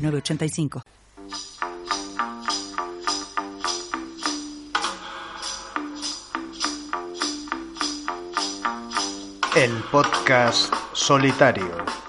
906985. El podcast solitario.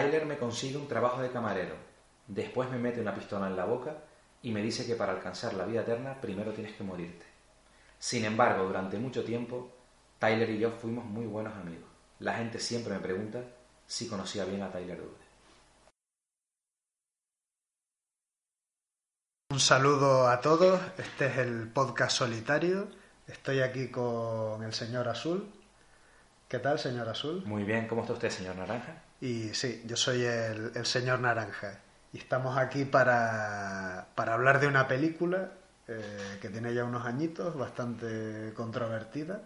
Tyler me consigue un trabajo de camarero, después me mete una pistola en la boca y me dice que para alcanzar la vida eterna primero tienes que morirte. Sin embargo, durante mucho tiempo, Tyler y yo fuimos muy buenos amigos. La gente siempre me pregunta si conocía bien a Tyler Durden. Un saludo a todos, este es el podcast solitario. Estoy aquí con el señor Azul. ¿Qué tal, señor Azul? Muy bien, ¿cómo está usted, señor Naranja? Y sí, yo soy el, el señor Naranja. Y estamos aquí para, para hablar de una película eh, que tiene ya unos añitos, bastante controvertida,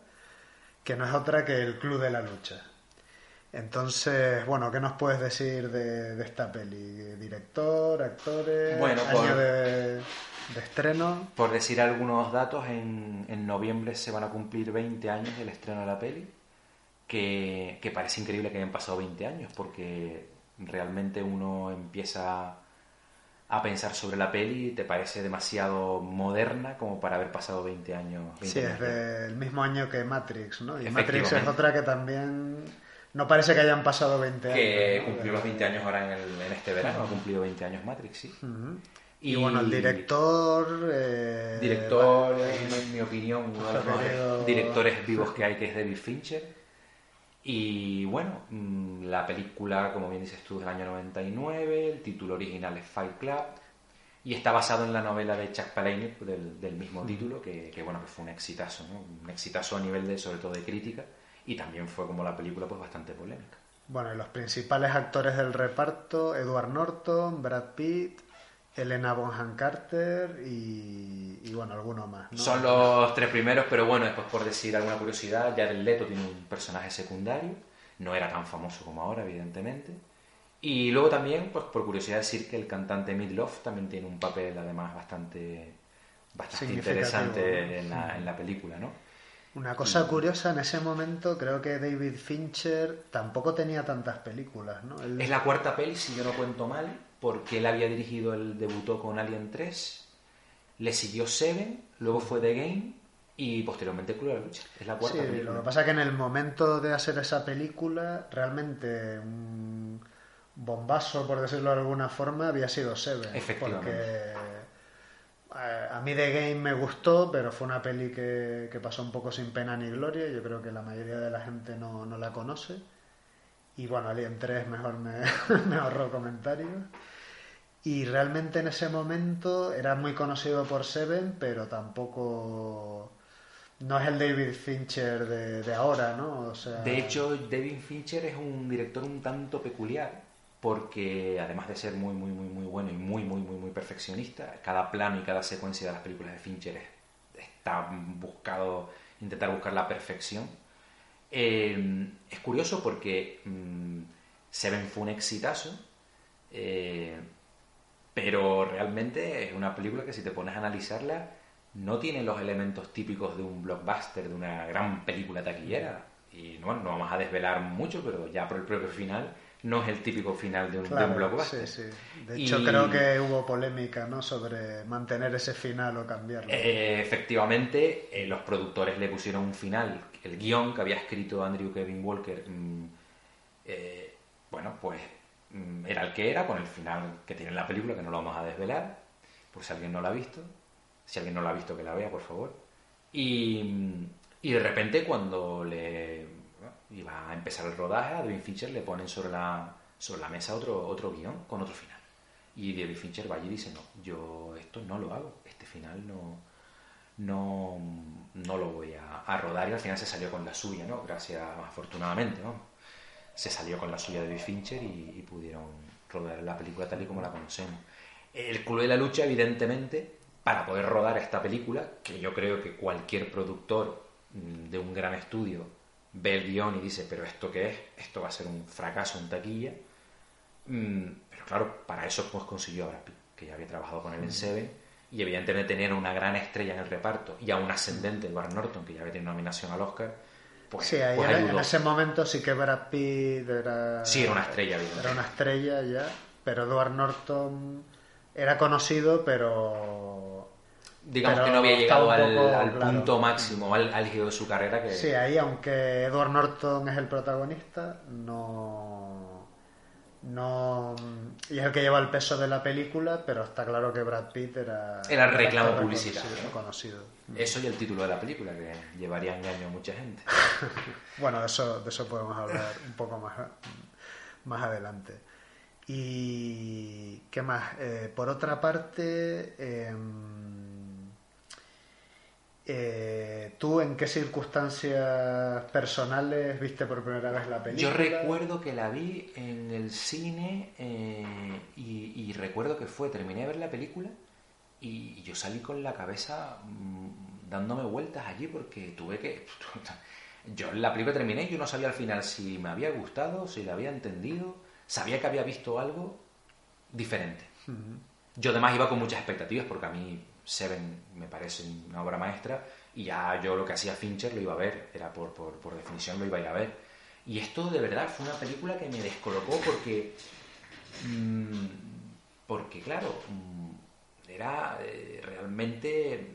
que no es otra que El Club de la Lucha. Entonces, bueno, ¿qué nos puedes decir de, de esta peli? ¿Director, actores, Bueno, año por- de, de estreno? Por decir algunos datos, en, en noviembre se van a cumplir 20 años del estreno de la peli, que, que parece increíble que hayan pasado 20 años, porque realmente uno empieza a pensar sobre la peli y te parece demasiado moderna como para haber pasado 20 años. 20 Sí, es del mismo año que Matrix, ¿no? Y Matrix es otra que también no parece que hayan pasado 20 años. Que ¿no? cumplió los 20 años ahora en, el- en este verano, ha cumplido 20 años Matrix, sí. Ujú. Y, bueno, el director... eh, Director, en mi opinión, uno de los mejores directores vivos que hay, que es David Fincher. Y bueno, mm, la película, como bien dices tú, es del año 99, el título original es Fight Club, y está basado en la novela de Chuck Palahniuk del, del mismo título, que, que, bueno, que fue un exitazo, ¿no? Un exitazo a nivel de, sobre todo de crítica, y también fue como la película, pues bastante polémica. Bueno, y los principales actores del reparto, Edward Norton, Brad Pitt, Elena Bonham Carter y, y, bueno, alguno más. ¿no? Son los tres primeros, pero bueno, después por decir alguna curiosidad, Jared Leto tiene un personaje secundario, no era tan famoso como ahora, evidentemente. Y luego también, pues por curiosidad decir que el cantante Midlove también tiene un papel además bastante, bastante interesante ¿no? en la, en la película, ¿no? Una cosa curiosa, en ese momento creo que David Fincher tampoco tenía tantas películas, ¿no? Él- Es la cuarta peli, si yo no cuento mal, porque él había dirigido, el debutó con Alien 3, le siguió Seven, luego fue The Game y posteriormente el Club de la Lucha. Es la cuarta Sí, película. lo que pasa es que en el momento de hacer esa película, realmente un bombazo, por decirlo de alguna forma, había sido Seven. Efectivamente. Porque eh, a mí The Game me gustó, pero fue una peli que, que pasó un poco sin pena ni gloria. Yo creo que la mayoría de la gente no, no la conoce. Y bueno, Alien 3 mejor me, me ahorro comentarios. Y realmente en ese momento era muy conocido por Seven, pero tampoco... No es el David Fincher de, ahora, ¿no? O sea, De hecho, David Fincher es un director un tanto peculiar, porque además de ser muy, muy, muy, muy bueno y muy, muy, muy, muy perfeccionista, cada plano y cada secuencia de las películas de Fincher es- está buscado, intentar buscar la perfección. Eh, es curioso porque mm, Seven fue un exitazo, eh, pero realmente es una película que si te pones a analizarla no tiene los elementos típicos de un blockbuster, de una gran película taquillera. Y no, no vamos a desvelar mucho, pero ya por el propio final no es el típico final de un, de un blockbuster. Sí, sí. De hecho, creo que hubo polémica ¿no? sobre mantener ese final o cambiarlo. Eh, efectivamente, eh, los productores le pusieron un final, el guion que había escrito Andrew Kevin Walker, mm, eh, bueno, pues era el que era, con el final que tiene la película, que no lo vamos a desvelar, por si alguien no lo ha visto. Si alguien no lo ha visto, que la vea, por favor. Y, y de repente, cuando le iba a empezar el rodaje, a David Fincher le ponen sobre la, sobre la mesa otro, otro guion con otro final. Y David Fincher va allí y dice, no, yo esto no lo hago, este final no, no, no lo voy a, rodar y al final se salió con la suya, ¿no? Gracias, afortunadamente, ¿no? Se salió con la suya de Fincher y, y pudieron rodar la película tal y como la conocemos. El Club de la Lucha, evidentemente, para poder rodar esta película, que yo creo que cualquier productor mm, de un gran estudio ve el guion y dice, pero ¿esto qué es? Esto va a ser un fracaso en taquilla. Mm, pero claro, para eso pues consiguió a Brad Pitt, que ya había trabajado con él en Seven, y evidentemente tener una gran estrella en el reparto y a un ascendente, Edward Norton, que ya había tenido nominación al Oscar, pues, sí, ahí pues en ese momento sí que Brad Pitt era... Sí, era una estrella. Era una estrella ya, pero Edward Norton era conocido, pero digamos que no había llegado al, punto máximo, al álgido de su carrera. Que... Sí, ahí aunque Edward Norton es el protagonista, no... No, y es el que lleva el peso de la película, pero está claro que Brad Pitt era. Era reclamo publicitario. Conocido, Eso y el título de la película, que llevaría engaño a mucha gente. bueno, de eso, de eso podemos hablar un poco más, más adelante. Y. ¿Qué más? Eh, por otra parte. Eh, eh, ¿Tú en qué circunstancias personales viste por primera vez la película? Yo recuerdo que la vi en el cine eh, y, recuerdo que fue, terminé de ver la película y yo salí con la cabeza mm, dándome vueltas allí porque tuve que... Yo la película terminé y yo no sabía al final si me había gustado, si la había entendido, sabía que había visto algo diferente. Yo además iba con muchas expectativas porque a mí Seven me parece una obra maestra y ya yo lo que hacía Fincher lo iba a ver, era por, por, definición lo iba a ir a ver. Y esto de verdad fue una película que me descolocó porque, mm, porque claro, mm, era eh, realmente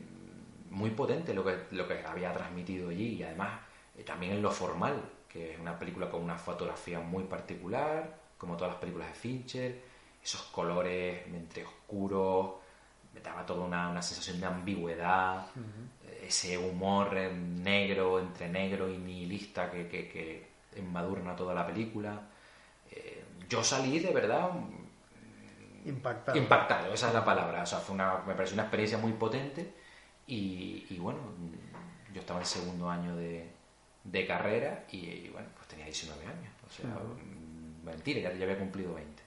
muy potente lo que, lo que había transmitido allí y además eh, también en lo formal, que es una película con una fotografía muy particular, como todas las películas de Fincher, esos colores entre oscuros, me daba toda una, sensación de ambigüedad, ese humor negro, entre negro y nihilista que, que, que embadurna toda la película. Eh, yo salí de verdad impactado. impactado, esa es la palabra. O sea, fue una, me pareció una experiencia muy potente y, y bueno, yo estaba en segundo año de, de carrera y, bueno, pues tenía 19 años. O sea, mentira, ya, ya había cumplido 20.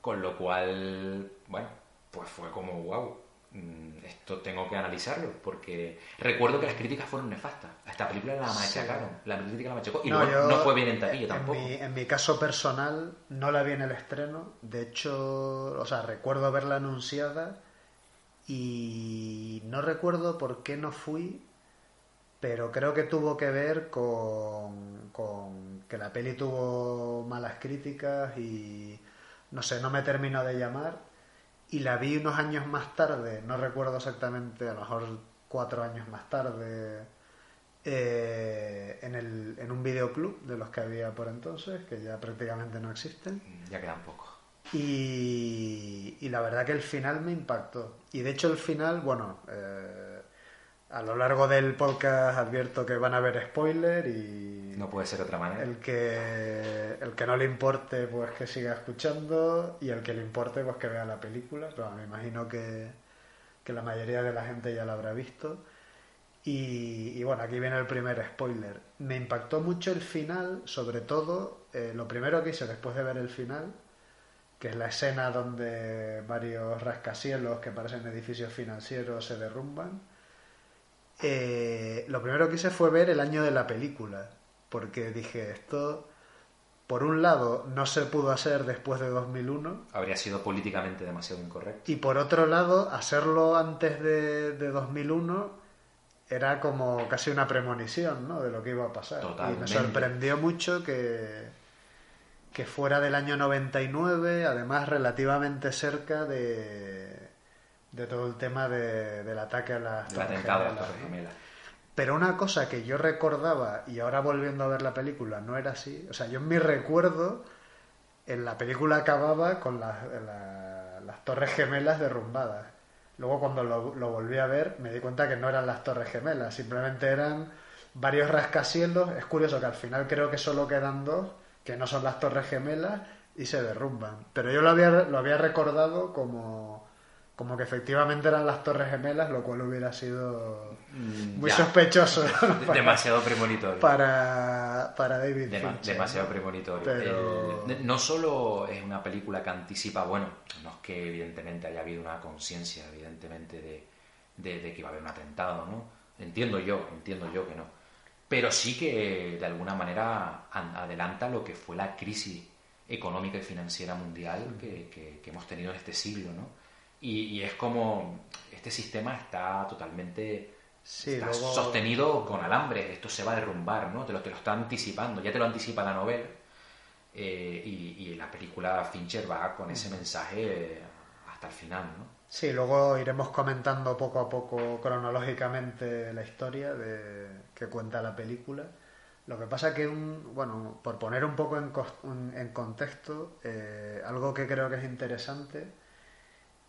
Con lo cual, bueno, pues fue como, wow, mm, esto tengo que analizarlo, porque recuerdo que las críticas fueron nefastas. A esta película la machacaron, la crítica la machacó, y no, no fue bien en taquilla tampoco. Mi, en mi, caso personal, no la vi en el estreno, de hecho, o sea, recuerdo verla anunciada y no recuerdo por qué no fui, pero creo que tuvo que ver con, con que la peli tuvo malas críticas y no sé, no me terminó de llamar y la vi unos años más tarde, no recuerdo exactamente, a lo mejor cuatro años más tarde, eh, en, el, en un videoclub de los que había por entonces, que ya prácticamente no existen. Ya quedan pocos. Y, y la verdad que el final me impactó. Y de hecho el final, bueno, eh, a lo largo del podcast advierto que van a haber spoiler y... No puede ser de otra manera. El que, el que no le importe, pues que siga escuchando y el que le importe, pues que vea la película. Pero me imagino que, que la mayoría de la gente ya la habrá visto. Y, bueno, aquí viene el primer spoiler. Me impactó mucho el final, sobre todo, eh, lo primero que hice después de ver el final, que es la escena donde varios rascacielos que parecen edificios financieros se derrumban eh, lo primero que hice fue ver el año de la película, porque dije, esto por un lado, no se pudo hacer después de 2001. Habría sido políticamente demasiado incorrecto. Y por otro lado, hacerlo antes de, de 2001 era como casi una premonición ¿no? de lo que iba a pasar. Totalmente. Y me sorprendió mucho que, que fuera del año 99, además relativamente cerca de, de todo el tema de- del ataque a las Torres atentado a las Gemelas, Torres ¿no? Gemelas. Pero una cosa que yo recordaba y ahora volviendo a ver la película no era así. O sea, yo en mi recuerdo, en la película acababa con las, la- las torres gemelas derrumbadas. Luego cuando lo, lo volví a ver me di cuenta que no eran las torres gemelas, simplemente eran varios rascacielos. Es curioso que al final creo que solo quedan dos, que no son las torres gemelas, y se derrumban. Pero yo lo había, lo había recordado como, como que efectivamente eran las torres gemelas, lo cual hubiera sido Mm, muy ya. sospechoso ¿no? para, Demasiado premonitorio. para, para David Fincher, demasiado ¿no? premonitorio. Pero- El- no solo es una película que anticipa, bueno, no es que evidentemente haya habido una conciencia, evidentemente, de, de- de que iba a haber un atentado, ¿no? Entiendo yo, entiendo yo que no. Pero sí que de alguna manera an- adelanta lo que fue la crisis económica y financiera mundial que, que- que hemos tenido en este siglo, ¿no? Y, y es como este sistema está totalmente Sí, está luego- sostenido con alambre, esto se va a derrumbar, ¿no? Te lo, te lo está anticipando, ya te lo anticipa la novela. eh, y, y la película Fincher va con ese mensaje eh, hasta el final, ¿no? Sí, luego iremos comentando poco a poco cronológicamente la historia de, que cuenta la película. Lo que pasa que, un, bueno, por poner un poco en, en contexto, eh, algo que creo que es interesante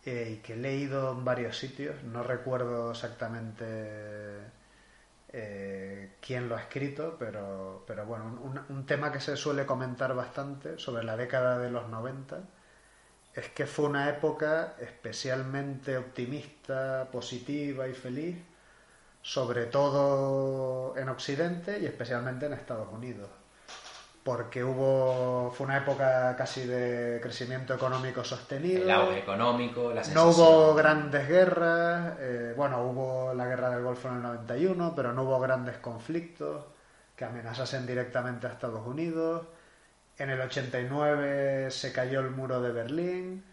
y que he leído en varios sitios, no recuerdo exactamente eh, quién lo ha escrito, pero, pero bueno, un, un tema que se suele comentar bastante sobre la década de los 90 es que fue una época especialmente optimista, positiva y feliz, sobre todo en Occidente y especialmente en Estados Unidos. Porque hubo, fue una época casi de crecimiento económico sostenido. El auge económico, la No hubo grandes guerras, eh, bueno, hubo la guerra del Golfo en el 91, pero no hubo grandes conflictos que amenazasen directamente a Estados Unidos. En el 89 se cayó el muro de Berlín,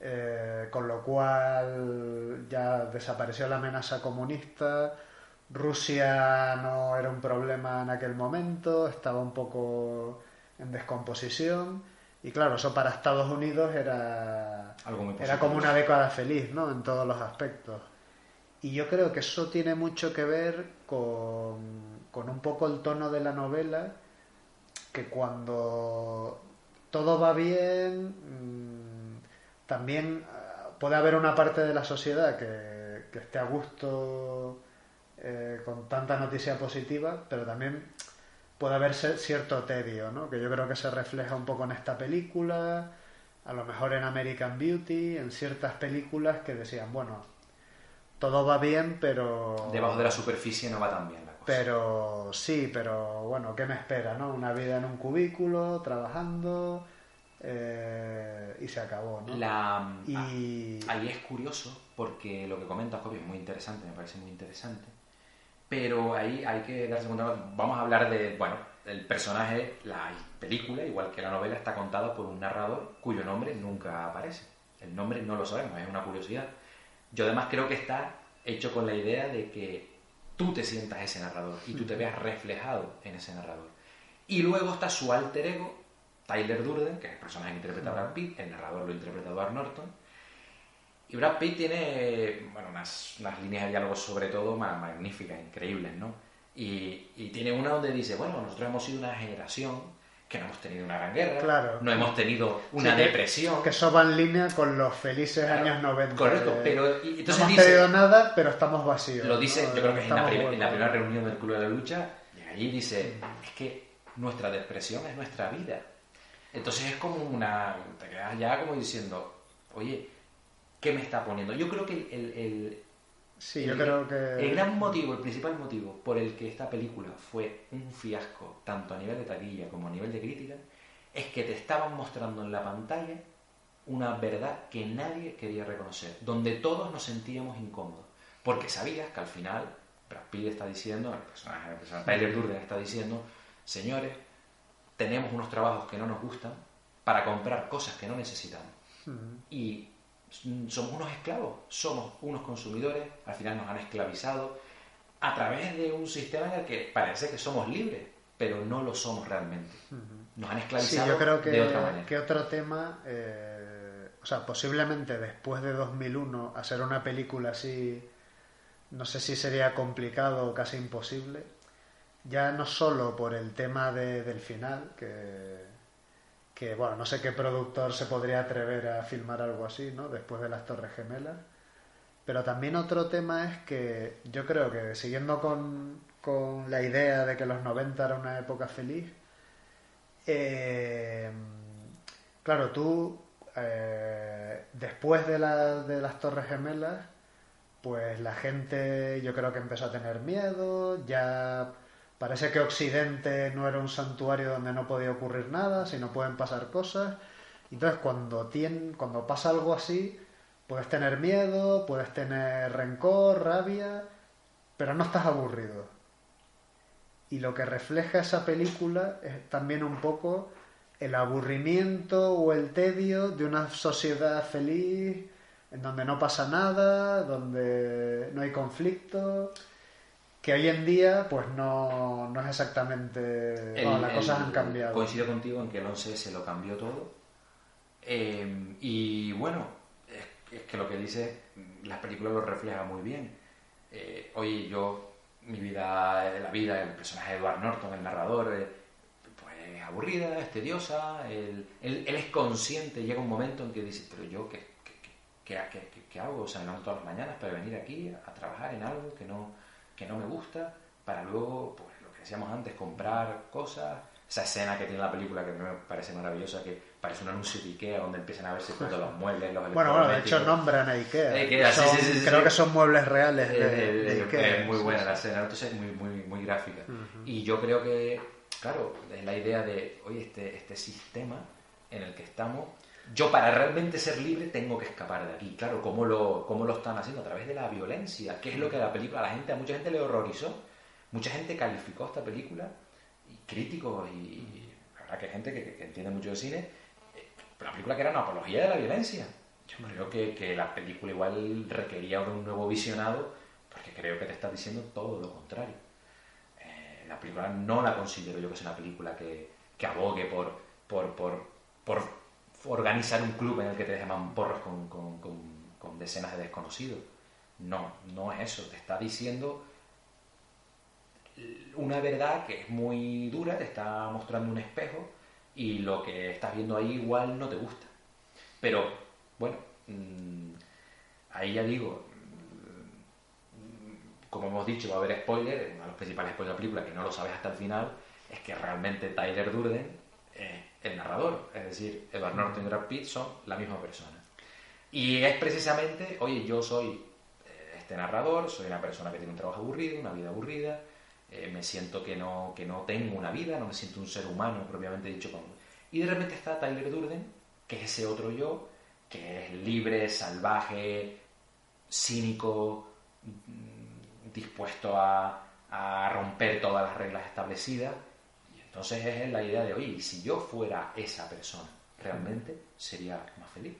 eh, con lo cual ya desapareció la amenaza comunista. Rusia no era un problema en aquel momento, estaba un poco en descomposición. Y claro, eso para Estados Unidos era, Algo era como una década feliz, ¿no? En todos los aspectos. Y yo creo que eso tiene mucho que ver con, con un poco el tono de la novela, que cuando todo va bien, mm, también ah, puede haber una parte de la sociedad que, que esté a gusto eh, con tanta noticia positiva, pero también puede haber cierto tedio, ¿no? Que yo creo que se refleja un poco en esta película, a lo mejor en American Beauty, en ciertas películas que decían, bueno, todo va bien, pero... Debajo de la superficie no va tan bien la cosa. Pero sí, pero bueno, ¿qué me espera, no? Una vida en un cubículo, trabajando, eh, y se acabó, ¿no? La... Y... Ah, Ahí es curioso porque lo que comenta Copy es muy interesante, me parece muy interesante. Pero ahí hay que darse cuenta, vamos a hablar de, bueno, el personaje, la película, igual que la novela, está contada por un narrador cuyo nombre nunca aparece. El nombre no lo sabemos, es una curiosidad. Yo además creo que está hecho con la idea de que tú te sientas ese narrador y tú te veas reflejado en ese narrador. Y luego está su alter ego, Tyler Durden, que es el personaje que interpreta Brad Pitt, el narrador lo interpreta Edward Norton. Y Brad Pitt tiene bueno, unas, unas líneas de diálogo sobre todo ma- magníficas, increíbles, ¿no? Y, y tiene una donde dice, bueno, nosotros hemos sido una generación que no hemos tenido una gran guerra, Claro. no hemos tenido una Sí, depresión. Que eso va en línea con los felices Claro, años 90. correcto, de- pero- y- entonces no hemos dice- tenido nada, pero estamos vacíos. Lo dice, ¿no? yo creo que es en la, en primera reunión del Club de la Lucha, y allí dice, es que nuestra depresión es nuestra vida. Entonces es como una... te quedas ya como diciendo, oye, ¿qué me está poniendo? Yo creo que el, el- Sí, yo creo que... el gran motivo, el principal motivo por el que esta película fue un fiasco, tanto a nivel de taquilla como a nivel de crítica, es que te estaban mostrando en la pantalla una verdad que nadie quería reconocer, donde todos nos sentíamos incómodos, porque sabías que al final Brad Pitt está diciendo, el personaje, el personaje Tyler Durden está diciendo, señores, tenemos unos trabajos que no nos gustan para comprar cosas que no necesitamos. Y somos unos esclavos, somos unos consumidores, al final nos han esclavizado a través de un sistema en el que parece que somos libres, pero no lo somos realmente. Nos han esclavizado sí, yo creo que, de otra manera. que otro tema, eh, o sea, posiblemente después de 2001 hacer una película así, no sé si sería complicado o casi imposible, ya no solo por el tema de, del final, que que bueno, no sé qué productor se podría atrever a filmar algo así, ¿no? Después de las Torres Gemelas. Pero también otro tema es que yo creo que siguiendo con, con la idea de que los 90 era una época feliz, eh, claro, tú eh, después de, de las Torres Gemelas, pues la gente yo creo que empezó a tener miedo, ya Parece que Occidente no era un santuario donde no podía ocurrir nada, sino pueden pasar cosas. Entonces, cuando, cuando pasa algo así, puedes tener miedo, puedes tener rencor, rabia, pero no estás aburrido. Y lo que refleja esa película es también un poco el aburrimiento o el tedio de una sociedad feliz, en donde no pasa nada, donde no hay conflicto que hoy en día pues no, no es exactamente... las cosas han cambiado. Coincido contigo en que el 11 se lo cambió todo. Eh, y bueno, es, que lo que dice, las películas lo refleja muy bien. Eh, hoy yo, mi vida, la vida del personaje de Edward Norton, el narrador, eh, pues es aburrida, es tediosa, él, él, es consciente, llega un momento en que dice, pero yo, ¿qué, qué, qué, qué hago? O sea, me todas las mañanas para venir aquí a trabajar en algo que no que no me gusta, para luego, pues lo que decíamos antes, comprar cosas. Esa escena que tiene la película que me parece maravillosa, que parece un anuncio de Ikea donde empiezan a verse todos los muebles, los Bueno, bueno, de hecho nombran a Ikea. creo que son muebles reales de, Ikea. Es muy buena la escena, entonces es muy, muy, muy gráfica. Y yo creo que, claro, es la idea de, oye, este, este sistema en el que estamos yo para realmente ser libre tengo que escapar de aquí. Claro, ¿cómo lo, cómo lo están haciendo? A través de la violencia. ¿Qué es lo que la película, a la gente, a mucha gente le horrorizó? Mucha gente calificó esta película, y críticos, y, la verdad que hay gente que, entiende mucho de cine, eh, la película que era una apología de la violencia. Yo creo que, que la película igual requería de un nuevo visionado, porque creo que te está diciendo todo lo contrario. Eh, la película no la considero yo que sea una película que, que abogue por, por, por, por organizar un club en el que te llaman porros con, con, decenas de desconocidos. No, no es eso. Te está diciendo una verdad que es muy dura, te está mostrando un espejo y lo que estás viendo ahí igual no te gusta. Pero, bueno, mm, ahí ya digo, mm, como hemos dicho, va a haber spoiler, uno de los principales spoilers de la película, que no lo sabes hasta el final, es que realmente Tyler Durden el narrador, es decir, Edward Norton y Brad Pitt son la misma persona. Y es precisamente, oye, yo soy eh, este narrador, soy una persona que tiene un trabajo aburrido, una vida aburrida, eh, me siento que no, que no tengo una vida, no me siento un ser humano propiamente dicho. Y de repente está Tyler Durden, que es ese otro yo, que es libre, salvaje, cínico, mm, dispuesto a romper todas las reglas establecidas entonces es la idea de, oye, si yo fuera esa persona, realmente sería más feliz.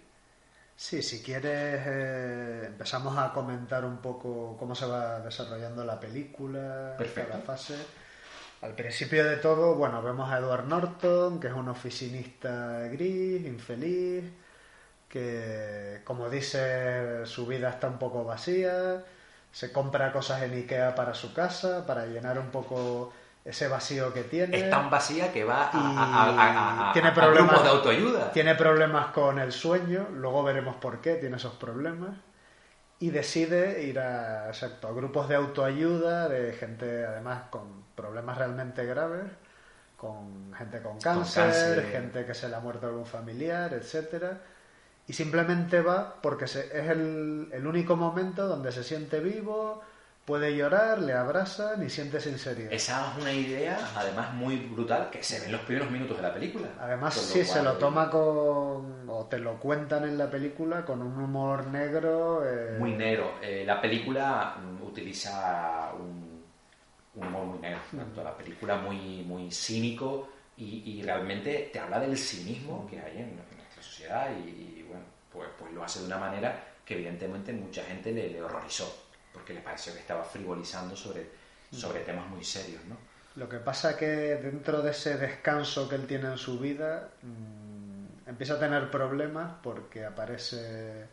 Sí, si quieres eh, empezamos a comentar un poco cómo se va desarrollando la película, cada fase. Al principio de todo, bueno, vemos a Edward Norton, que es un oficinista gris, infeliz, que, como dice, su vida está un poco vacía, se compra cosas en Ikea para su casa, para llenar un poco ese vacío que tiene. Es tan vacía que va a, tiene problemas, de autoayuda. Tiene problemas con el sueño, luego veremos por qué tiene esos problemas. Y decide ir a, exacto, a grupos de autoayuda de gente, además, con problemas realmente graves, con gente con cáncer, gente que se le ha muerto algún familiar, etcétera Y simplemente va porque es el, el único momento donde se siente vivo, puede llorar, le abrazan y siente sinceridad. Esa es una idea, además, muy brutal que se ve en los primeros minutos de la película. Además, sí, se lo toma con. o te lo cuentan en la película con un humor negro. Eh, muy negro. Eh, la película mm, utiliza un, humor muy negro. La película muy, muy cínico, y, realmente te habla del cinismo que hay en, nuestra sociedad y, bueno, pues, pues lo hace de una manera que evidentemente mucha gente le, le horrorizó, porque le pareció que estaba frivolizando sobre, sobre temas muy serios, ¿no? Lo que pasa que dentro de ese descanso que él tiene en su vida, mmm, empieza a tener problemas porque aparece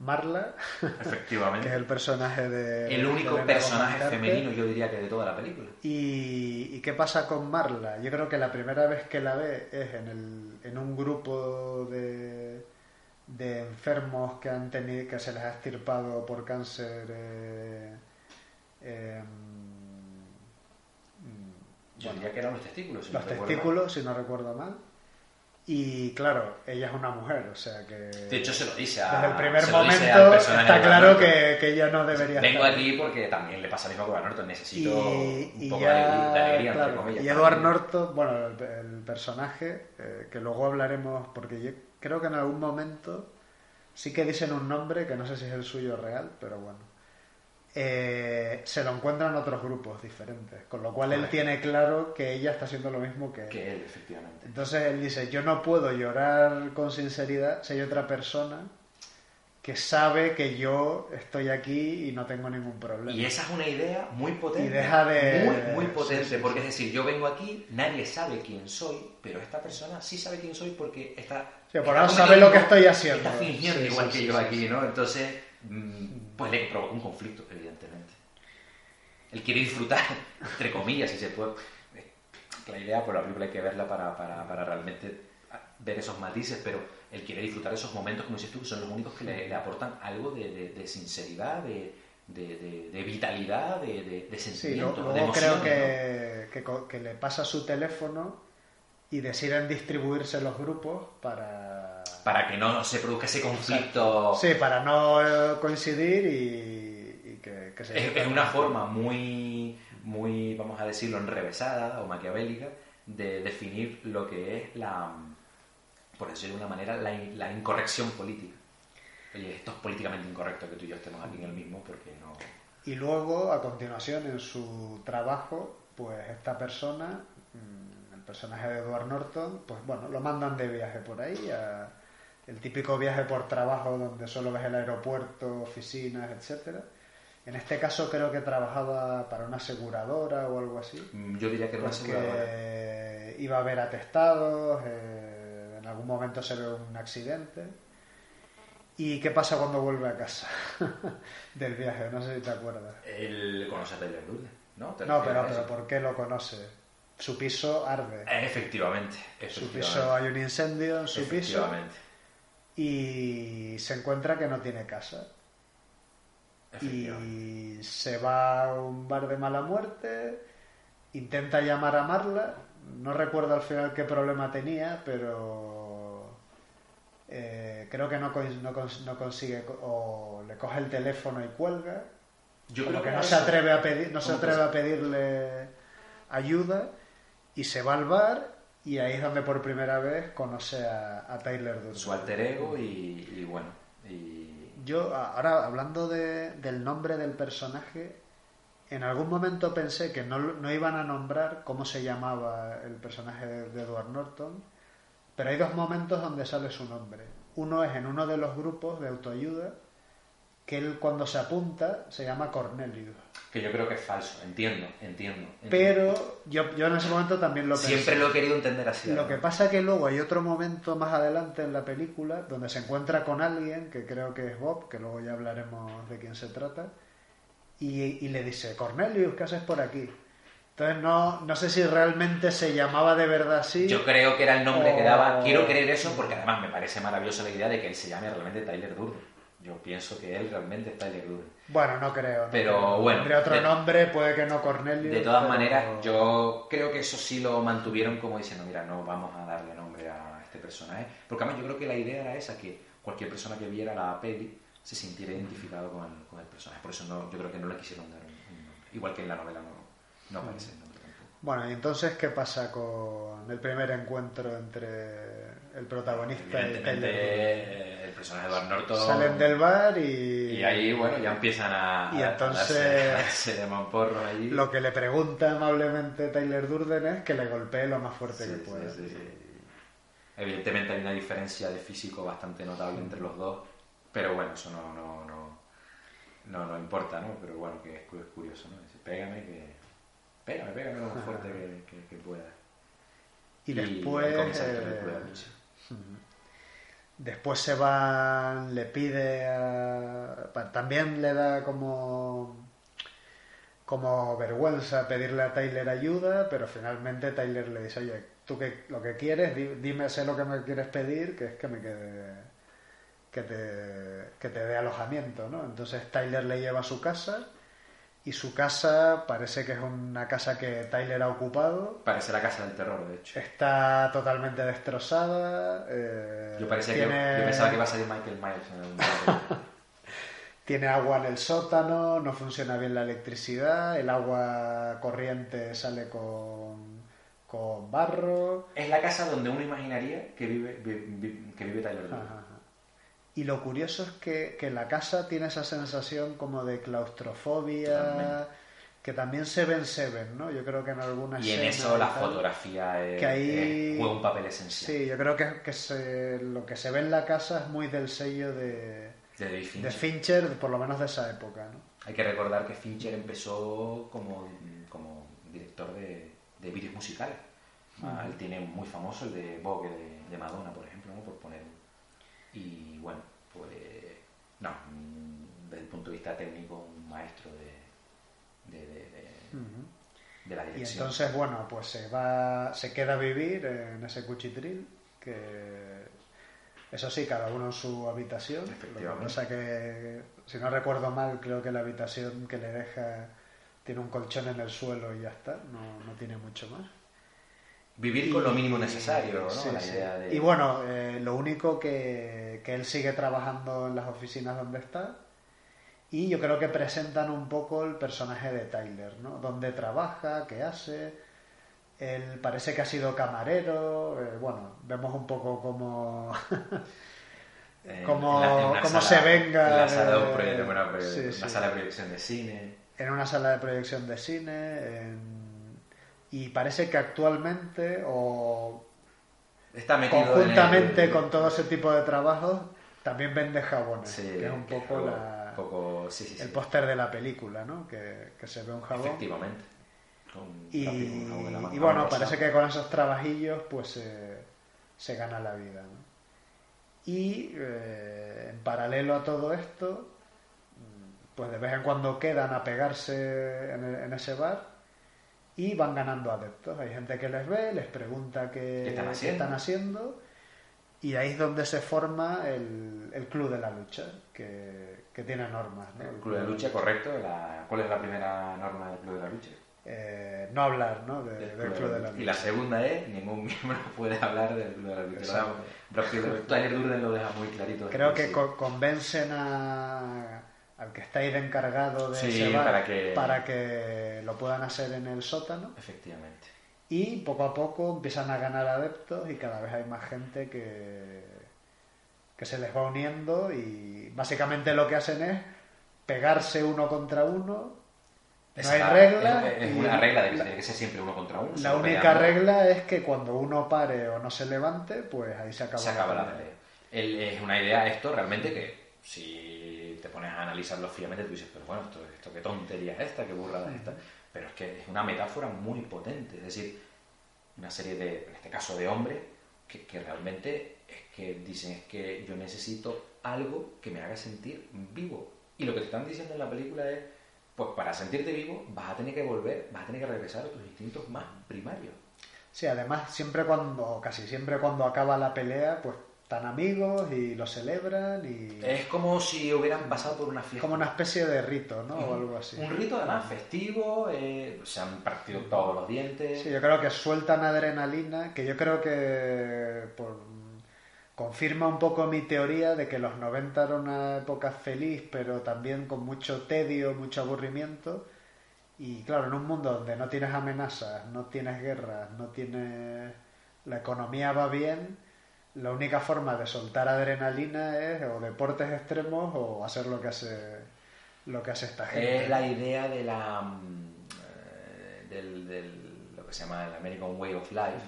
Marla, Efectivamente. que es el personaje de... El único personaje femenino, yo diría que de toda la película. Y, ¿Y, qué pasa con Marla? Yo creo que la primera vez que la ve es en, el, en un grupo de, de enfermos que han tenido que se les ha estirpado por cáncer eh, eh, yo diría que eran los testículos. los testículos, si no recuerdo mal. Y claro, ella es una mujer, o sea que. De hecho, se lo dice a. Desde el primer momento está claro que, que, ella no debería Vengo aquí porque también le pasa lo mismo con Edward Norton. Necesito un poco de alegría, entre comillas. Y Edward Norton, bueno, el, personaje, eh, que luego hablaremos, porque creo que en algún momento sí que dicen un nombre que no sé si es el suyo real, pero bueno eh, se lo encuentran otros grupos diferentes. Con lo cual él tiene claro que ella está haciendo lo mismo que él. Que él, efectivamente. Entonces él dice, yo no puedo llorar con sinceridad si hay otra persona que sabe que yo estoy aquí y no tengo ningún problema. Y esa es una idea muy potente. Y deja de... Muy, muy potente, porque es decir, yo vengo aquí, nadie sabe quién soy, pero esta persona sí sabe quién soy porque está... Sí, por ahora sabe lo que estoy haciendo. Está fingiendo igual que yo aquí, ¿no? Entonces, mm, pues le provoca un conflicto, evidentemente. Él quiere disfrutar, entre comillas, si se puede. La idea, por la película hay que verla para, para, para realmente ver esos matices, pero él quiere disfrutar esos momentos, como dices tú, que son los únicos que le, aportan algo de, de, sinceridad, de, de, vitalidad, de, de sentimiento. Sí, luego creo que, que, que, le pasa su teléfono y deciden distribuirse los grupos para... Para que no se produzca ese conflicto. Sí, para no eh, coincidir y, que, que, se... Es, una forma muy, muy, vamos a decirlo, enrevesada o maquiavélica de definir lo que es la, por decirlo de una manera, la, la incorrección política. Oye, esto es políticamente incorrecto que tú y yo estemos aquí en el mismo porque no... Y luego, a continuación, en su trabajo, pues esta persona personaje de Edward Norton, pues bueno, lo mandan de viaje por ahí, el típico viaje por trabajo donde solo ves el aeropuerto, oficinas, etcétera. En este caso creo que trabajaba para una aseguradora o algo así. Mm, yo diría que era una aseguradora. Iba a ver atestados, eh, algún momento se ve un accidente. ¿Y qué pasa cuando vuelve a casa del viaje? No sé si te acuerdas. Él conoce a Taylor ¿no? No, pero, pero ¿por qué lo conoce? su piso arde. Efectivamente, Su piso hay un incendio en su piso y se encuentra que no tiene casa. Y se va a un bar de mala muerte, intenta llamar a Marla, no recuerdo al final qué problema tenía, pero eh, creo que no, no, consigue o le coge el teléfono y cuelga. Yo creo que, no se atreve a pedir, no se atreve a pedirle ayuda y se va al bar y ahí es donde por primera vez conoce a, Tyler Durden. Su alter ego y, bueno. Y... Yo, ahora hablando del nombre del personaje, en algún momento pensé que no, no, iban a nombrar cómo se llamaba el personaje de Edward Norton, pero hay dos momentos donde sale su nombre. Uno es en uno de los grupos de autoayuda, que él cuando se apunta se llama Cornelius que yo creo que es falso, entiendo, entiendo. Pero yo, yo en ese momento también lo pensé. Siempre lo he querido entender así. Lo que pasa es que luego hay otro momento más adelante en la película donde se encuentra con alguien, que creo que es Bob, que luego ya hablaremos de quién se trata, y, y le dice, Cornelius, ¿qué haces por aquí? Entonces no, no sé si realmente se llamaba de verdad así. Yo creo que era el nombre que daba. Quiero creer eso porque además me parece maravillosa la idea de que él se llame realmente Tyler Durden. Yo pienso que él realmente es Tyler Durden. Bueno, no creo. pero bueno. Tendría otro nombre, puede que no Cornelio. De todas maneras, yo creo que eso sí lo mantuvieron como diciendo, mira, no vamos a darle nombre a este personaje. Porque además yo creo que la idea era esa, que cualquier persona que viera la peli se sintiera identificado con el, con el personaje. Por eso no, yo creo que no le quisieron dar un, nombre. Igual que en la novela no, no aparece el nombre tampoco. Bueno, y entonces, ¿qué pasa con el primer encuentro entre el protagonista y Evidentemente, el personaje de Edward Norton... Salen del bar y... Y ahí, bueno, ya empiezan a, Y entonces- darse de mamporro allí. Lo que le pregunta amablemente Tyler Durden es que le golpee lo más fuerte Sí, que pueda. sí, sí. Evidentemente hay una diferencia de físico bastante notable entre los dos, pero bueno, eso no, no, no, no, no importa, ¿no? Pero bueno, que es, cu- es curioso, ¿no? Dice, pégame, que... Pégame, pégame lo más fuerte que, que, que pueda. Y después... comienza la eh. Después se van, le pide a... También le da como... como vergüenza pedirle a Tyler ayuda, pero finalmente Tyler le dice, oye, tú que, lo que quieres, di- dime sé lo que me quieres pedir, que es que me quede... que te, que te dé alojamiento, ¿no? Entonces Tyler le lleva a su casa y su casa parece que es una casa que Tyler ha ocupado. Parece la casa del terror, de hecho. Está totalmente destrozada. eh, Yo, parecía que, yo pensaba que iba a salir Michael Myers en algún momento. Tiene agua en el sótano, no funciona bien la electricidad, el agua corriente sale con, con barro. Es la casa donde uno imaginaría que vive, vi- vi- que vive Tyler ajá. Y lo curioso es que, que la casa tiene esa sensación como de claustrofobia, Totalmente. que también se ve en Seven, ¿no? Yo creo que en algunas Y en eso la tal, fotografía es- que ahí- es- juega un papel esencial. Sí, yo creo que, que se- lo que se ve en la casa es muy del sello de, De Fincher. de Fincher, por lo menos de esa época, ¿no? Hay que recordar que Fincher empezó como, como director de, de vídeos musicales. Ah, Él tiene muy famoso el de Vogue de, de Madonna, por ejemplo, ¿no? por poner. Y bueno, pues no, desde el punto de vista técnico, un maestro de, de, de- de- de la Y dirección. entonces, bueno, pues se va, se queda a vivir en ese cuchitril, que eso sí, cada uno en su habitación. Lo que pasa que, si no recuerdo mal, creo que la habitación que le deja tiene un colchón en el suelo y ya está, no, no tiene mucho más. Vivir con lo mínimo necesario, ¿no? sí, la sí. idea de... Y bueno, eh, lo único que, que él sigue trabajando en las oficinas donde está. Y yo creo que presentan un poco el personaje de Tyler, ¿no? Dónde trabaja, qué hace. Él parece que ha sido camarero. eh, bueno, vemos un poco cómo, cómo, en la- en una cómo sala- se venga. En la sala de, proyecto, bueno, sí, una sí. sala de proyección de cine. en una sala de proyección de cine. en- y parece que actualmente, o Está metido conjuntamente en el- con todo ese tipo de trabajos, también vende jabones, Sí, que es un poco, algo- la- un poco- sí, sí, sí. el póster de la película, ¿no? Que, que se ve un jabón. Efectivamente. Con Y, bueno, parece que con esos trabajillos pues se- se gana la vida. ¿no? Y eh, en paralelo a todo esto, pues de vez en cuando quedan a pegarse en, el- en ese bar y van ganando adeptos. Hay gente que les ve, les pregunta qué, ¿Qué están qué haciendo? están haciendo y ahí es donde se forma el, el club de la lucha, que, que tiene normas. ¿no? El club de lucha, correcto. La- ¿Cuál es la primera norma del club de la lucha? Eh, no hablar ¿no? de- Del club de la lucha. Y la segunda es, ningún miembro puede hablar del club de la lucha. Pitt- Tyler Durden lo deja muy clarito. Creo que co- convencen a, al que está ahí de encargado de Sí, ese bar para que- para que lo puedan hacer en el sótano Efectivamente. y poco a poco empiezan a ganar adeptos y cada vez hay más gente que, que se les va uniendo y básicamente lo que hacen es pegarse uno contra uno. No Esa hay regla. Es, una regla de que la- tiene que ser siempre uno contra uno. La única peleando. regla es que cuando uno pare o no se levante, pues ahí se acaba, se acaba la pelea. El- es una idea esto realmente que si pones a analizarlo fríamente tú dices, pero bueno, esto, esto qué tontería es esta, qué burrada es esta. Pero es que es una metáfora muy potente. Es decir, una serie de, en este caso de hombres, que, que realmente es que dicen es que yo necesito algo que me haga sentir vivo. Y lo que te están diciendo en la película es, pues para sentirte vivo vas a tener que volver, vas a tener que regresar a tus instintos más primarios. Sí, además, siempre cuando, casi siempre cuando acaba la pelea, pues están amigos y lo celebran y Es como si hubieran pasado por una es fiesta. como una especie de rito, ¿no? O algo así. Un rito además festivo, eh, se han partido todos los dientes. Sí, yo creo que sueltan adrenalina, que yo creo que por- confirma un poco mi teoría de que los 90 era una época feliz, pero también con mucho tedio, mucho aburrimiento, Y claro, en un mundo donde no tienes amenazas, no tienes guerras, no tienes... La economía va bien, la única forma de soltar adrenalina es o deportes extremos o hacer lo que hace lo que hace esta gente. Es la idea de la mm, eh, del, del- lo que se llama el American Way of Life,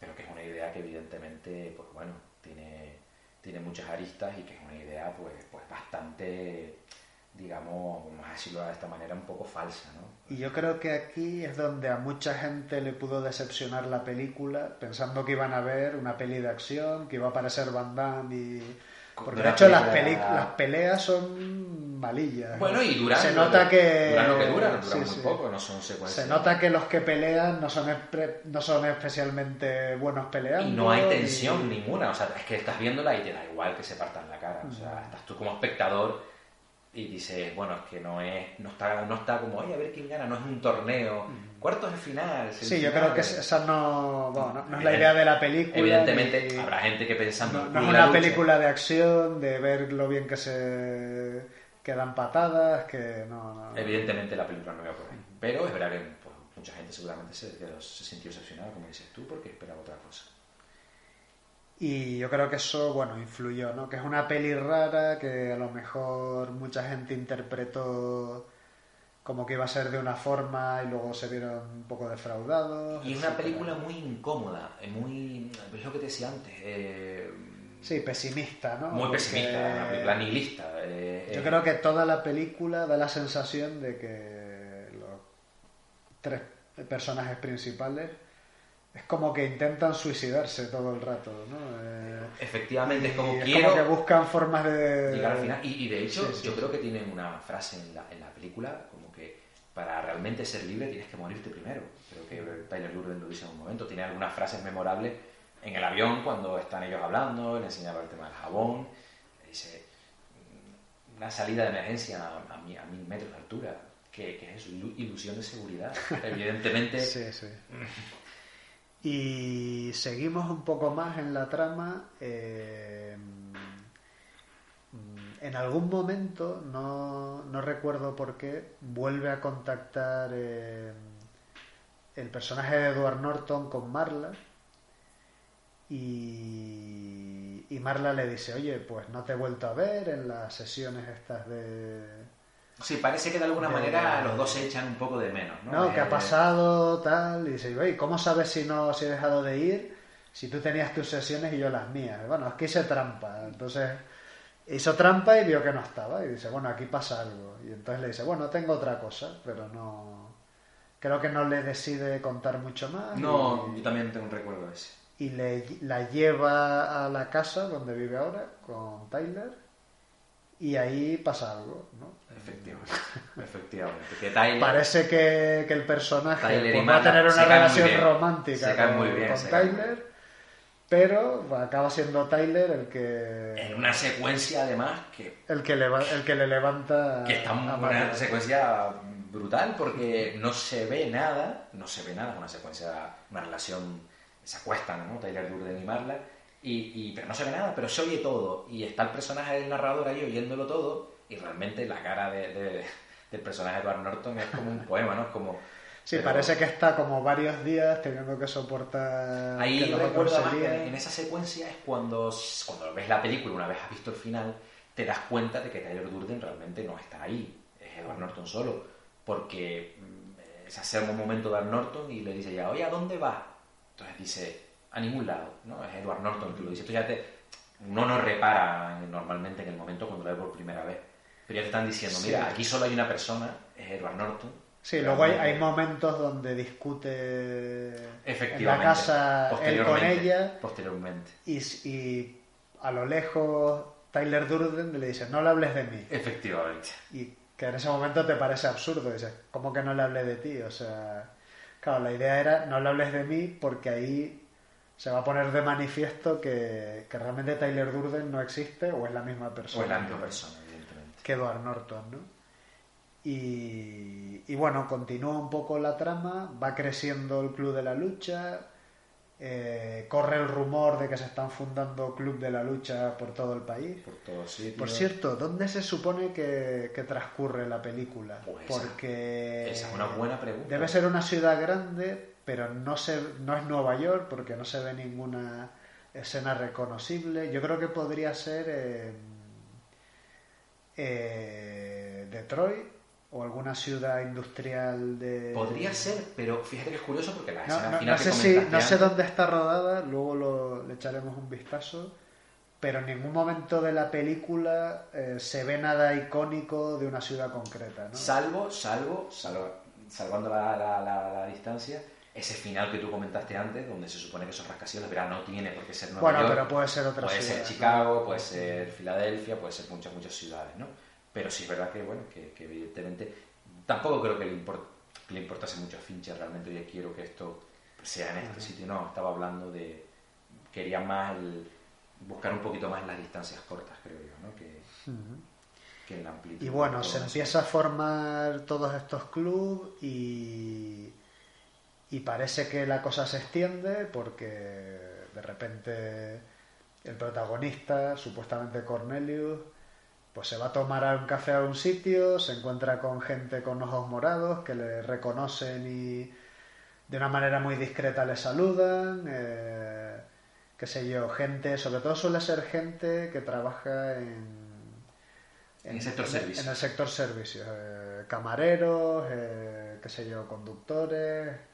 pero que es una idea que evidentemente, pues bueno, tiene, tiene muchas aristas y que es una idea pues, pues bastante, digamos, vamos a decirlo de esta manera, un poco falsa, ¿no? Y yo creo que aquí es donde a mucha gente le pudo decepcionar la película, pensando que iban a ver una peli de acción, que iba a aparecer Van Damme y... Porque de hecho las, las peleas son malillas. Bueno, y duran, Se nota que... duran lo que duran, duran sí, muy sí. poco, no son secuencias. Se nota que los que pelean no son, no son especialmente buenos peleando. Y no hay tensión ninguna, o sea, es que estás viéndola y te da igual que se partan la cara, o sea, estás tú como espectador y dices, bueno, es que no es, no está, no está como, oye, a ver quién gana, no es un torneo, cuartos de final. Sí, yo semifinales". creo que esa no, bueno, no, no es la idea de la película. Evidentemente ni- habrá gente que pensando No, es una Lucha- película de acción, de ver lo bien que se quedan patadas, que no, no. Evidentemente la película no iba por ahí, pero es verdad que pues, mucha gente seguramente se, se sintió decepcionada, como dices tú, porque esperaba otra cosa. Y yo creo que eso, bueno, influyó, ¿no? Que es una peli rara, que a lo mejor mucha gente interpretó como que iba a ser de una forma y luego se vieron un poco defraudados. Y es una película muy incómoda, eh, muy, es lo que te decía antes, eh, Sí, pesimista, ¿no? muy Porque pesimista, una película nihilista. eh, Yo eh, creo que toda la película da la sensación de que los tres personajes principales es como que intentan suicidarse todo el rato, ¿no? Eh, Efectivamente, es como quiero como que buscan formas de llegar al final. Y, y de hecho, Sí, sí, yo sí. creo que tienen una frase en la, en la película como que para realmente ser libre tienes que morirte primero. Creo que Tyler Durden lo dice en un momento. Tiene algunas frases memorables en el avión cuando están ellos hablando, le enseñaba el tema del jabón. le Dice mm, una salida de emergencia a, a, mi- a mil metros de altura. ¿Qué, qué es Ilusión de seguridad. Evidentemente, Sí, sí. Y seguimos un poco más en la trama. eh, mm, en algún momento, no, no recuerdo por qué, vuelve a contactar eh, el personaje de Edward Norton con Marla. Y, y Marla le dice, oye, pues no te he vuelto a ver en las sesiones estas de... sí, parece que de alguna de- manera los dos se echan un poco de menos. ¿no? No, ¿qué ha pasado? Tal. Y dice, oye, ¿cómo sabes si no si he dejado de ir? Si tú tenías tus sesiones y yo las mías. Bueno, es que hice trampa. Entonces hizo trampa y vio que no estaba. Y dice, bueno, aquí pasa algo. Y entonces le dice, bueno, tengo otra cosa, pero no. Creo que no le decide contar mucho más. No, y- yo también tengo un recuerdo de ese. y le, la lleva a la casa donde vive ahora con Tyler y ahí pasa algo, ¿no? Efectivamente, efectivamente. Que Tyler, Parece que, que el personaje pues, va a tener una relación romántica Se con, muy bien, con se caen muy Tyler, pero acaba siendo Tyler el que en una secuencia además que, el que, leva- el que le levanta que está a una secuencia brutal porque no se ve nada, no se ve nada, es una secuencia, una relación, se acuestan, ¿no? Tyler Durden y Marla, y, y- pero no se ve nada, pero se oye todo, y está el personaje del narrador ahí oyéndolo todo, y realmente la cara de- de- del personaje de Edward Norton es como un poema, ¿no? Es como... Sí, pero- parece que está como varios días teniendo que soportar Ahí que recuerdo además que en esa secuencia es cuando, cuando ves la película, una vez has visto el final, te das cuenta de que Tyler Durden realmente no está ahí, es Edward Norton solo, porque mm, se acerca un momento de Edward Norton y le dice ya, oye, ¿a dónde vas? Entonces dice, a ningún lado, ¿no? Es Edward Norton que lo dice. Esto ya te, uno no repara normalmente en el momento cuando lo ve por primera vez, pero ya te están diciendo, Sí. mira, aquí solo hay una persona, es Edward Norton. Sí, luego hay, momentos donde discute en la casa él con ella Posteriormente. y, y a lo lejos Tyler Durden le dice no le hables de mí Efectivamente. y que en ese momento te parece absurdo dices ¿cómo que no le hablé de ti? o sea claro la idea era no le hables de mí porque ahí se va a poner de manifiesto que, que realmente Tyler Durden no existe o es la misma persona O es la misma persona. Que Edward Norton, ¿no? Y, y bueno, continúa un poco la trama, va creciendo el Club de la Lucha, Eh, corre el rumor de que se están fundando club de la lucha por todo el país. Por todo sitio. Por cierto, ¿dónde se supone que, que transcurre la película? Pues porque esa es una buena pregunta. Debe ser una ciudad grande, pero no se, no es Nueva York porque no se ve ninguna escena reconocible. Yo creo que podría ser eh, Detroit o alguna ciudad industrial de... Podría ser, pero fíjate que es curioso porque la No, escena no- final no que sé, si, no sé dónde está rodada, luego lo- le echaremos un vistazo, pero en ningún momento de la película eh, se ve nada icónico de una ciudad concreta. ¿no? Salvo, salvo, salvo- salvando la, la- la- la distancia, ese final que tú comentaste antes, donde se supone que esos rascacielos, verá, no tiene por qué ser Nueva bueno, York. pero puede ser otra puede ser ¿no? Chicago, puede ser Filadelfia, puede ser muchas, muchas ciudades, ¿no? Pero sí es verdad que, bueno, que, que evidentemente tampoco creo que le, import- que le importase mucho a Fincher realmente, oye, quiero que esto sea en este sitio, no, estaba hablando de, quería más el- buscar un poquito más las distancias cortas, creo yo, ¿no? Que, que en la amplitud. Y bueno, se empieza a formar todos estos clubes y, y parece que la cosa se extiende porque de repente el protagonista, supuestamente Cornelius, pues se va a tomar a un café a un sitio, se encuentra con gente con ojos morados que le reconocen y de una manera muy discreta le saludan, eh, qué sé yo, gente, sobre todo suele ser gente que trabaja en En el sector servicios. En el sector servicios, eh, camareros, eh, qué sé yo, conductores.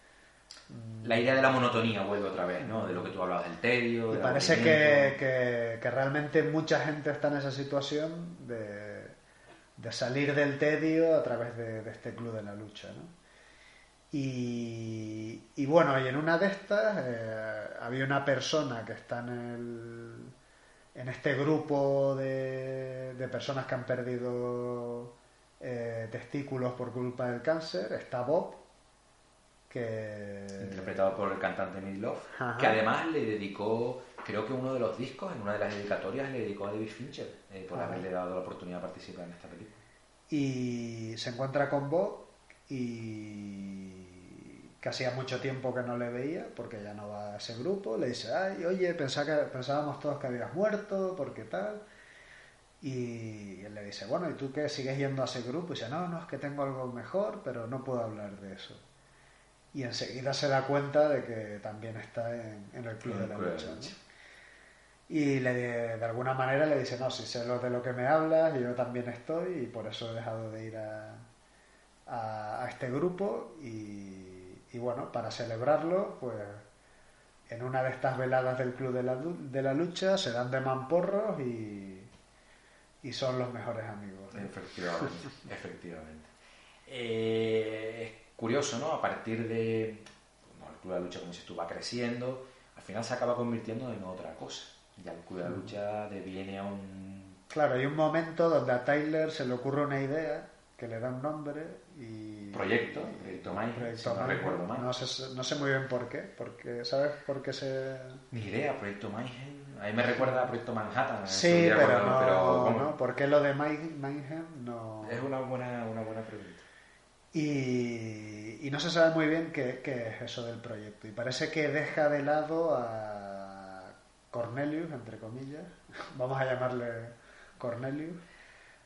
La idea de la monotonía vuelve otra vez, ¿no? De lo que tú hablabas del tedio. Y parece que, que- que realmente mucha gente está en esa situación de, de salir del tedio a través de, de este club de la lucha. ¿no? Y, y bueno, y en una de estas eh, había una persona que está en, el, en este grupo de, de personas que han perdido eh, testículos por culpa del cáncer. Está Bob, que... interpretado por el cantante Ajá. que además le dedicó, creo que uno de los discos, en una de las dedicatorias, le dedicó a David Fincher eh, por Ajá. haberle dado la oportunidad de participar en esta película. y se encuentra con Bob y que hacía mucho tiempo que no le veía porque ya no va a ese grupo le dice ay oye pensaba que, pensábamos todos que habías muerto porque tal y él le dice bueno y tú qué sigues yendo a ese grupo y dice no no es que tengo algo mejor pero no puedo hablar de eso y enseguida se da cuenta de que también está en, en el club el de la Club de la lucha. Y le, de alguna manera le dice, no, si sé lo de lo que me hablas, yo también estoy y por eso he dejado de ir a, a, a este grupo y, y bueno, para celebrarlo, pues en una de estas veladas del Club de la, de la Lucha se dan de mamporros y, y son los mejores amigos. Efectivamente, efectivamente. Eh, curioso, ¿no? A partir de. Bueno, el Club de la Lucha, como dices tú, va creciendo. Al final se acaba convirtiendo en otra cosa. Ya el Club de la Lucha deviene a un. Claro, hay un momento donde a Tyler se le ocurre una idea que le da un nombre y... Proyecto, Proyecto Mayhem, Proyecto si no Mayhem. recuerdo mal. No sé, no sé muy bien por qué, porque ¿sabes por qué se...? Ni idea, Proyecto Mayhem. A mí me recuerda a Proyecto Manhattan. Sí, pero no, pero, ¿cómo? ¿no? ¿Por qué lo de May- Mayhem no...? Es una buena, una buena pregunta. Y, no se sabe muy bien qué, es eso del proyecto. Y parece que deja de lado a Cornelius, entre comillas. Vamos a llamarle Cornelius.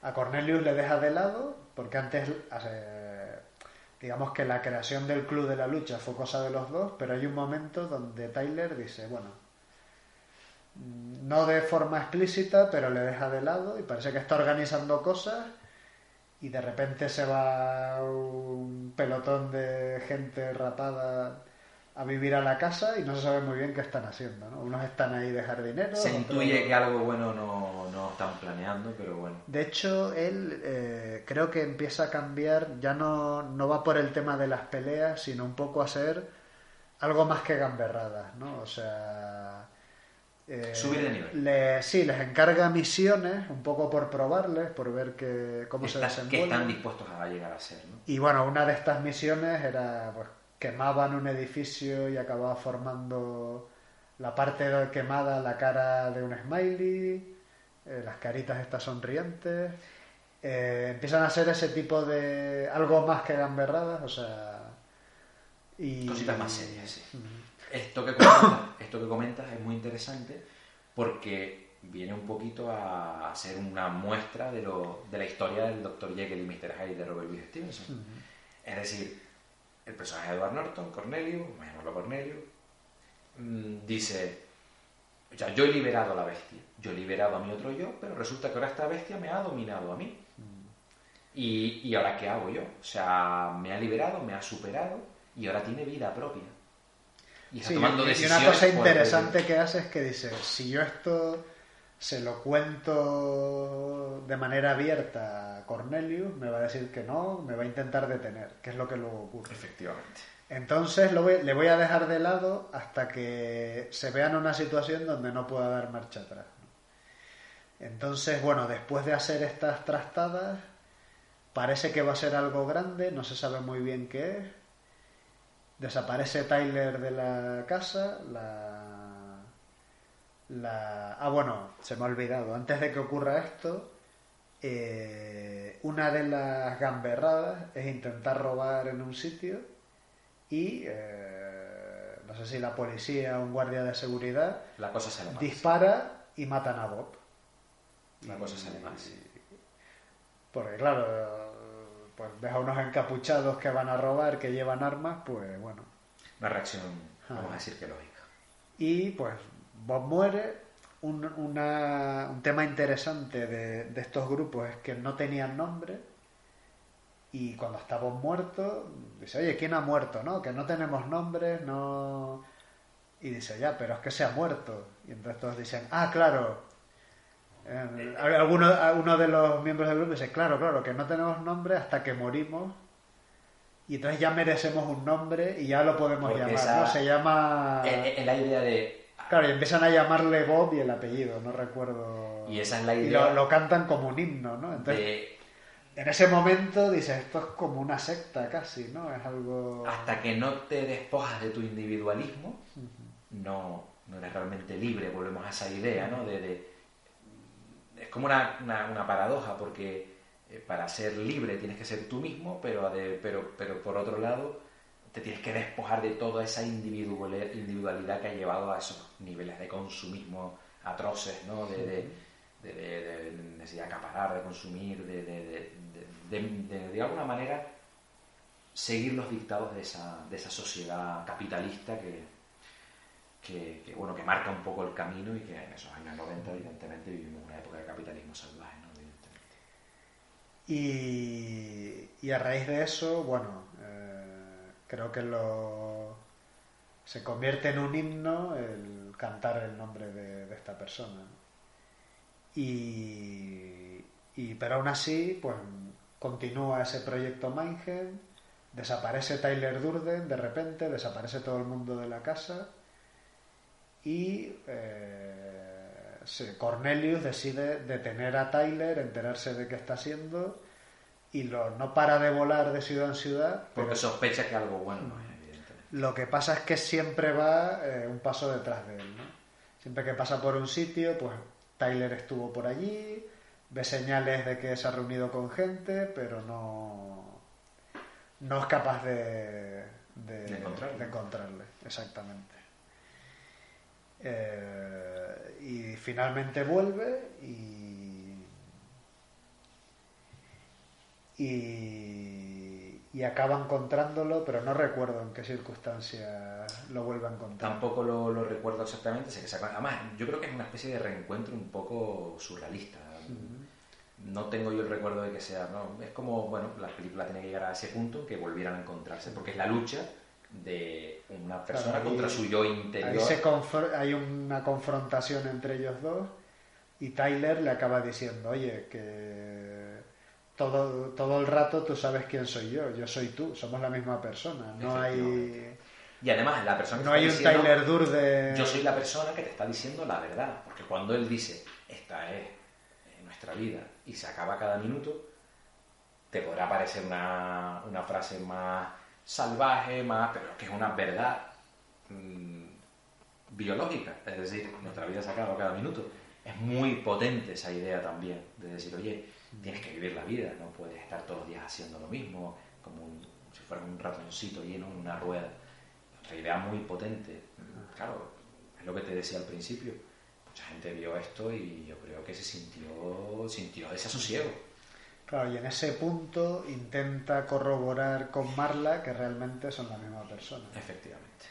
A Cornelius le deja de lado porque antes, digamos que la creación del Club de la Lucha fue cosa de los dos, pero hay un momento donde Tyler dice, bueno, no de forma explícita, pero le deja de lado y parece que está organizando cosas y de repente se va un pelotón de gente rapada a vivir a la casa y no se sabe muy bien qué están haciendo, ¿no? Unos están ahí de jardineros. Se otros- intuye que algo bueno no, no están planeando, pero bueno. De hecho, él eh, creo que empieza a cambiar, ya no, no va por el tema de las peleas, sino un poco a ser algo más que gamberradas, ¿no? O sea... eh, Subir de nivel. le- sí, les encarga misiones, un poco por probarles, por ver que, cómo se Está- que desenvuelven. están dispuestos a llegar a ser, ¿no? Y bueno, una de estas misiones era, pues, quemaban un edificio y acababa formando la parte quemada, la cara de un smiley, eh, las caritas estas sonrientes. Eh, empiezan a ser ese tipo de algo más que gamberradas, o sea, Y... Cositas más serias, sí. Esto que comentas, esto que comentas es muy interesante porque viene un poquito a, a ser una muestra de, lo, de la historia del Dr. Jekyll y Mr. Hyde de Robert Louis Stevenson. Es decir, el personaje de Edward Norton, a llamarlo Cornelius, mm, dice, o sea, yo he liberado a la bestia, yo he liberado a mi otro yo, pero resulta que ahora esta bestia me ha dominado a mí. ¿Y, y ahora qué hago yo? O sea, me ha liberado, me ha superado y ahora tiene vida propia. Y Sí, tomando y- una cosa interesante que hace es que dice, si yo esto se lo cuento de manera abierta a Cornelius, me va a decir que no, me va a intentar detener, que es lo que luego ocurre. Efectivamente. Entonces lo voy- le voy a dejar de lado hasta que se vea en una situación donde no pueda dar marcha atrás. ¿no? Entonces, bueno, después de hacer estas trastadas, parece que va a ser algo grande, no se sabe muy bien qué es. Desaparece Tyler de la casa, la... la... Ah, bueno, se me ha olvidado. Antes de que ocurra esto, eh, una de las gamberradas es intentar robar en un sitio y eh, no sé si la policía o un guardia de seguridad La cosa dispara y matan a Bob. La cosa sale mal. sí. Porque claro, pues ves a unos encapuchados que van a robar, que llevan armas, pues bueno. Una reacción, vamos Ah. a decir que lógica. Y pues Bob muere. Un, una- un tema interesante de, de estos grupos es que no tenían nombre. Y cuando está Bob muerto, dice, oye, ¿quién ha muerto? No, que no tenemos nombres, no... Y dice, ya, pero es que se ha muerto. Y entonces todos dicen, ah, claro. Eh, alguno, uno de los miembros del grupo dice, claro, claro, que no tenemos nombre hasta que morimos. Y entonces ya merecemos un nombre y ya lo podemos Porque llamar, esa- ¿no? Se llama... Eh, eh, la idea de. Claro, y empiezan a llamarle Bob y el apellido, no recuerdo. Y esa es la Y idea lo, lo cantan como un himno, ¿no? Entonces, de en ese momento dices, esto es como una secta casi, ¿no? Es algo... hasta que no te despojas de tu individualismo, no, no eres realmente libre. Volvemos a esa idea, ¿no? De, de- es como una, una- paradoja, porque eh, para ser libre tienes que ser tú mismo, pero, pero, pero por otro lado te tienes que despojar de toda esa individual- individualidad que ha llevado a esos niveles de consumismo atroces, ¿no? De, de, de- de- de acaparar, de consumir, de- de alguna manera seguir los dictados de esa, de esa sociedad capitalista que, que, bueno, que marca un poco el camino y que en esos años 90 evidentemente vivimos una época de capitalismo salvaje, ¿no? Y, y a raíz de eso, bueno, eh, creo que lo se convierte en un himno el cantar el nombre de, esta persona. Y, y- pero aún así, pues continúa ese proyecto Mindhead, desaparece Tyler Durden de repente, desaparece todo el mundo de la casa y eh, Cornelius decide detener a Tyler, enterarse de qué está haciendo y lo, no para de volar de ciudad en ciudad. Porque sospecha que algo bueno no es, evidentemente. lo que pasa es que siempre va eh, un paso detrás de él. ¿no? Siempre que pasa por un sitio, pues Tyler estuvo por allí, ve señales de que se ha reunido con gente, pero no, no es capaz de, de, De encontrarle. de encontrarle, exactamente. Eh, y finalmente vuelve y, y, y acaba encontrándolo, pero no recuerdo en qué circunstancias lo vuelve a encontrar. Tampoco lo, lo recuerdo exactamente, sé que se acuerda- Además, yo creo que es una especie de reencuentro un poco surrealista. No tengo yo el recuerdo de que sea, ¿no? Es como, bueno, la película tiene que llegar a ese punto que volvieran a encontrarse, porque es la lucha de una persona Claro, contra su yo Ahí interior. se hay una confrontación entre ellos dos y Tyler le acaba diciendo, oye, que todo, todo el rato tú sabes quién soy yo, yo soy tú, somos la misma persona, no hay. Y además, la persona que no está hay un diciendo, Tyler Durden... Yo soy la persona que te está diciendo la verdad, porque cuando él dice, esta es eh, nuestra vida y se acaba cada minuto, te podrá parecer una, una frase más salvaje, más, pero que es una verdad mm, biológica, es decir, nuestra vida se acaba cada minuto. Es muy potente esa idea también, de decir, oye, tienes que vivir la vida, no puedes estar todos los días haciendo lo mismo, como si fuera un ratoncito lleno en una rueda. Otra idea muy potente. Claro, es lo que te decía al principio. Mucha gente vio esto y yo creo que se sintió, sintió desasosiego. Claro, y en ese punto intenta corroborar con Marla que realmente son la misma persona. Efectivamente.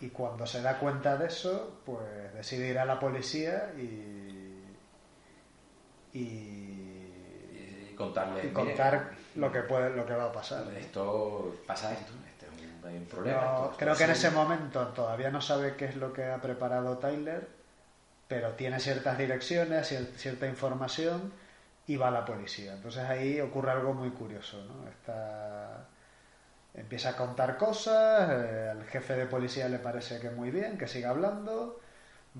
Y cuando se da cuenta de eso, pues decide ir a la policía y. y. Y contarle. y "Mire, contar lo que puede, lo que va a pasar. Esto pasa esto, este es un, hay un problema. No, esto- esto creo que en sí". ese momento todavía no sabe qué es lo que ha preparado Tyler, pero tiene ciertas direcciones, cier- cierta información y va la policía. Entonces ahí ocurre algo muy curioso, ¿no? Está... Empieza a contar cosas, eh, al jefe de policía le parece que muy bien, que siga hablando,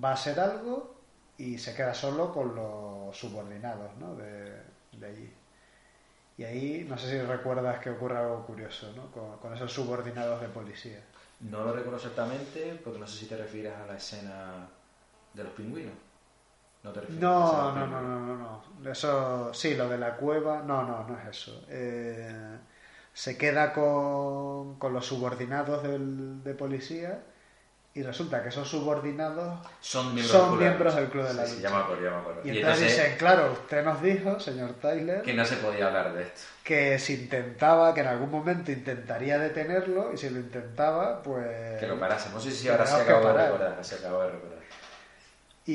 va a hacer algo y se queda solo con los subordinados ¿no? de, de allí. Y ahí no sé si recuerdas que ocurre algo curioso ¿no? con, con esos subordinados de policía. No lo recuerdo exactamente, porque no sé si te refieres a la escena de los pingüinos. No te refieres No, no, no, no, no, no. Eso, sí, lo de la cueva, no, no, no es eso. Eh, se queda con, con los subordinados del, de policía y resulta que esos subordinados Son miembros, son del, club de la miembros del Club de la Sí, sí, Lucha. ya me acuerdo, ya me acuerdo. Y Y entonces entonces, dicen, claro, usted nos dijo, señor Tyler, que no se podía hablar de esto. que si intentaba, que en algún momento intentaría detenerlo y si lo intentaba, pues... Que lo parase. No sé si ahora se acabó de recordar. Se acabó de recordar. Y,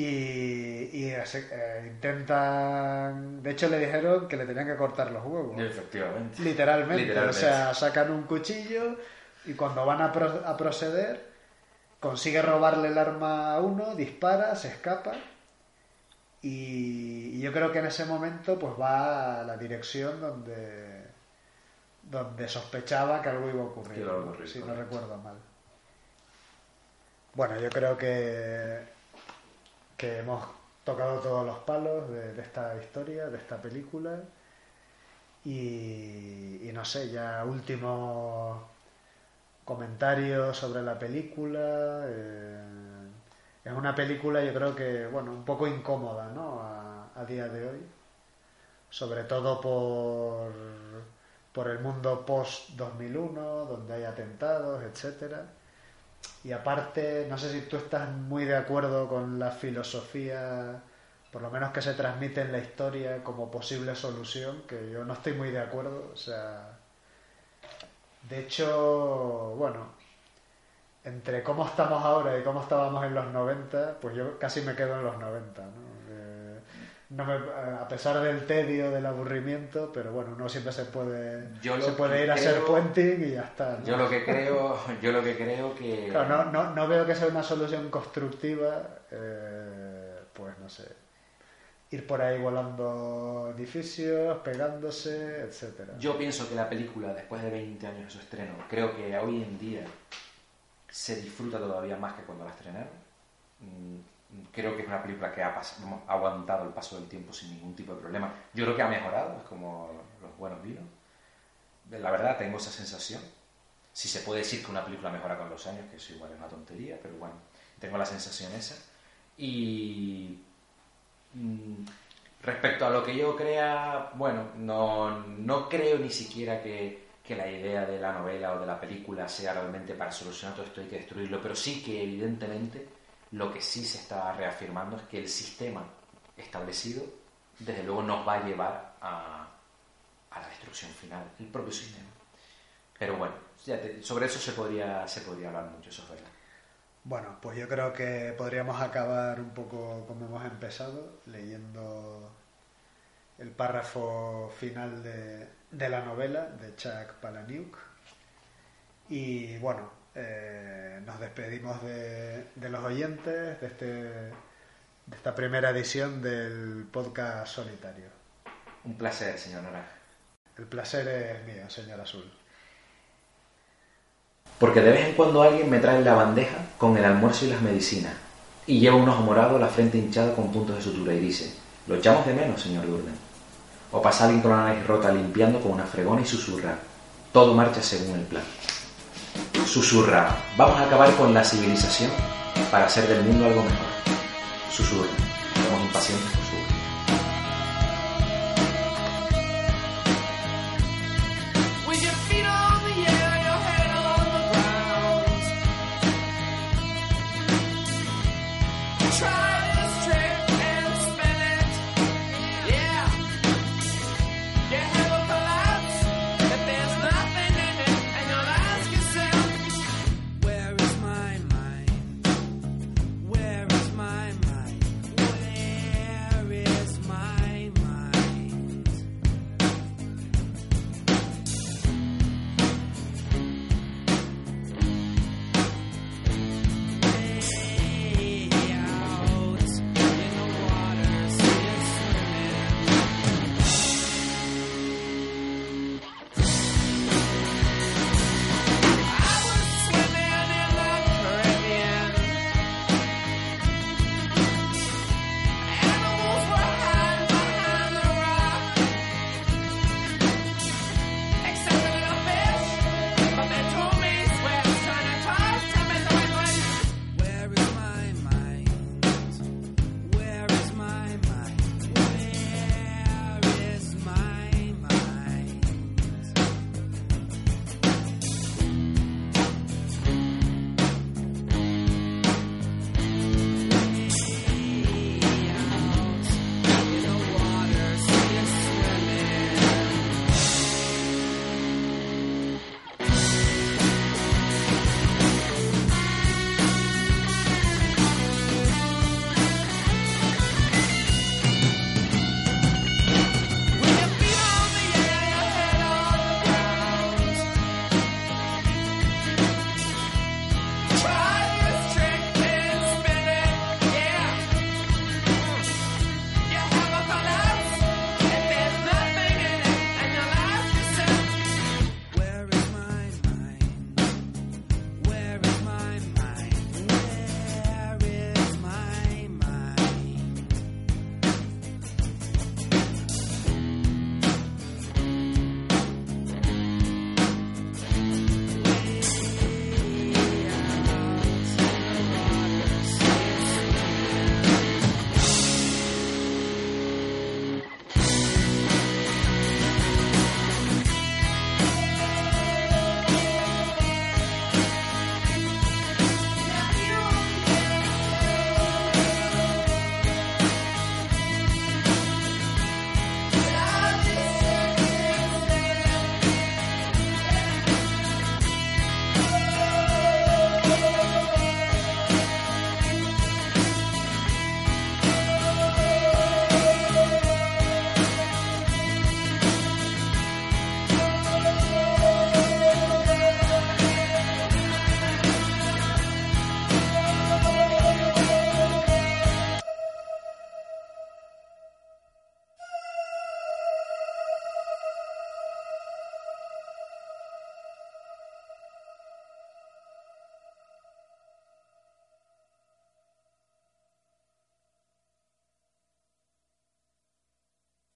y eh, intentan... De hecho le dijeron que le tenían que cortar los huevos. Efectivamente. Literalmente. Literalmente. O sea, sacan un cuchillo y cuando van a, pro- a proceder, consigue robarle el arma a uno, dispara, se escapa. Y, y yo creo que en ese momento pues va a la dirección donde donde sospechaba que algo iba a ocurrir, ocurrir, si no recuerdo mal. Bueno, yo creo que que hemos tocado todos los palos de, esta historia, de esta película. Y, y no sé, ya último comentario sobre la película. eh, es una película, yo creo que, bueno, un poco incómoda, ¿no? A, a día de hoy. Sobre todo por, por el mundo post-2001, donde hay atentados, etcétera. Y aparte, no sé si tú estás muy de acuerdo con la filosofía, por lo menos que se transmite en la historia como posible solución, que yo no estoy muy de acuerdo. O sea, de hecho, bueno, entre cómo estamos ahora y cómo estábamos en los 90, pues yo casi me quedo en los 90, ¿no? Eh, no me- a pesar del tedio, del aburrimiento, pero bueno, uno siempre se puede, Yo se puede ir a hacer creo- puenting y ya está. ¿no? Yo lo que creo, yo lo que creo que Claro, no, no, no veo que sea una solución constructiva, eh, pues no sé, ir por ahí volando edificios, pegándose, etcétera. Yo pienso que la película, después de 20 años de su estreno, creo que hoy en día se disfruta todavía más que cuando la estrenaron. Creo que es una película que ha, pas- vamos, ha aguantado el paso del tiempo sin ningún tipo de problema. Yo creo que ha mejorado, es como los buenos vinos. La verdad, tengo esa sensación. Si se puede decir que una película mejora con los años, que eso igual es una tontería, pero bueno, tengo la sensación esa. Y Mm, Respecto a lo que yo crea, bueno, no, no creo ni siquiera que, que la idea de la novela o de la película sea realmente para solucionar todo esto hay que destruirlo, pero sí que evidentemente lo que sí se está reafirmando es que el sistema establecido desde luego nos va a llevar a, la destrucción final, el propio sistema. Pero bueno, sobre eso se podría, se podría hablar mucho, eso es verdad. Bueno, pues yo creo que podríamos acabar un poco como hemos empezado, leyendo el párrafo final de, de la novela de Chuck Palahniuk. Y bueno, eh, nos despedimos de, de los oyentes de, este, de esta primera edición del podcast solitario. Un placer, señor Naranja. El placer es mío, señor Azul. Porque de vez en cuando alguien me trae la bandeja con el almuerzo y las medicinas. Y lleva un ojo morado, la frente hinchada con puntos de sutura y dice, lo echamos de menos, señor Durden. O pasa alguien con la nariz rota limpiando con una fregona y susurra, todo marcha según el plan. Susurra, vamos a acabar con la civilización para hacer del mundo algo mejor. Susurra, somos impacientes por su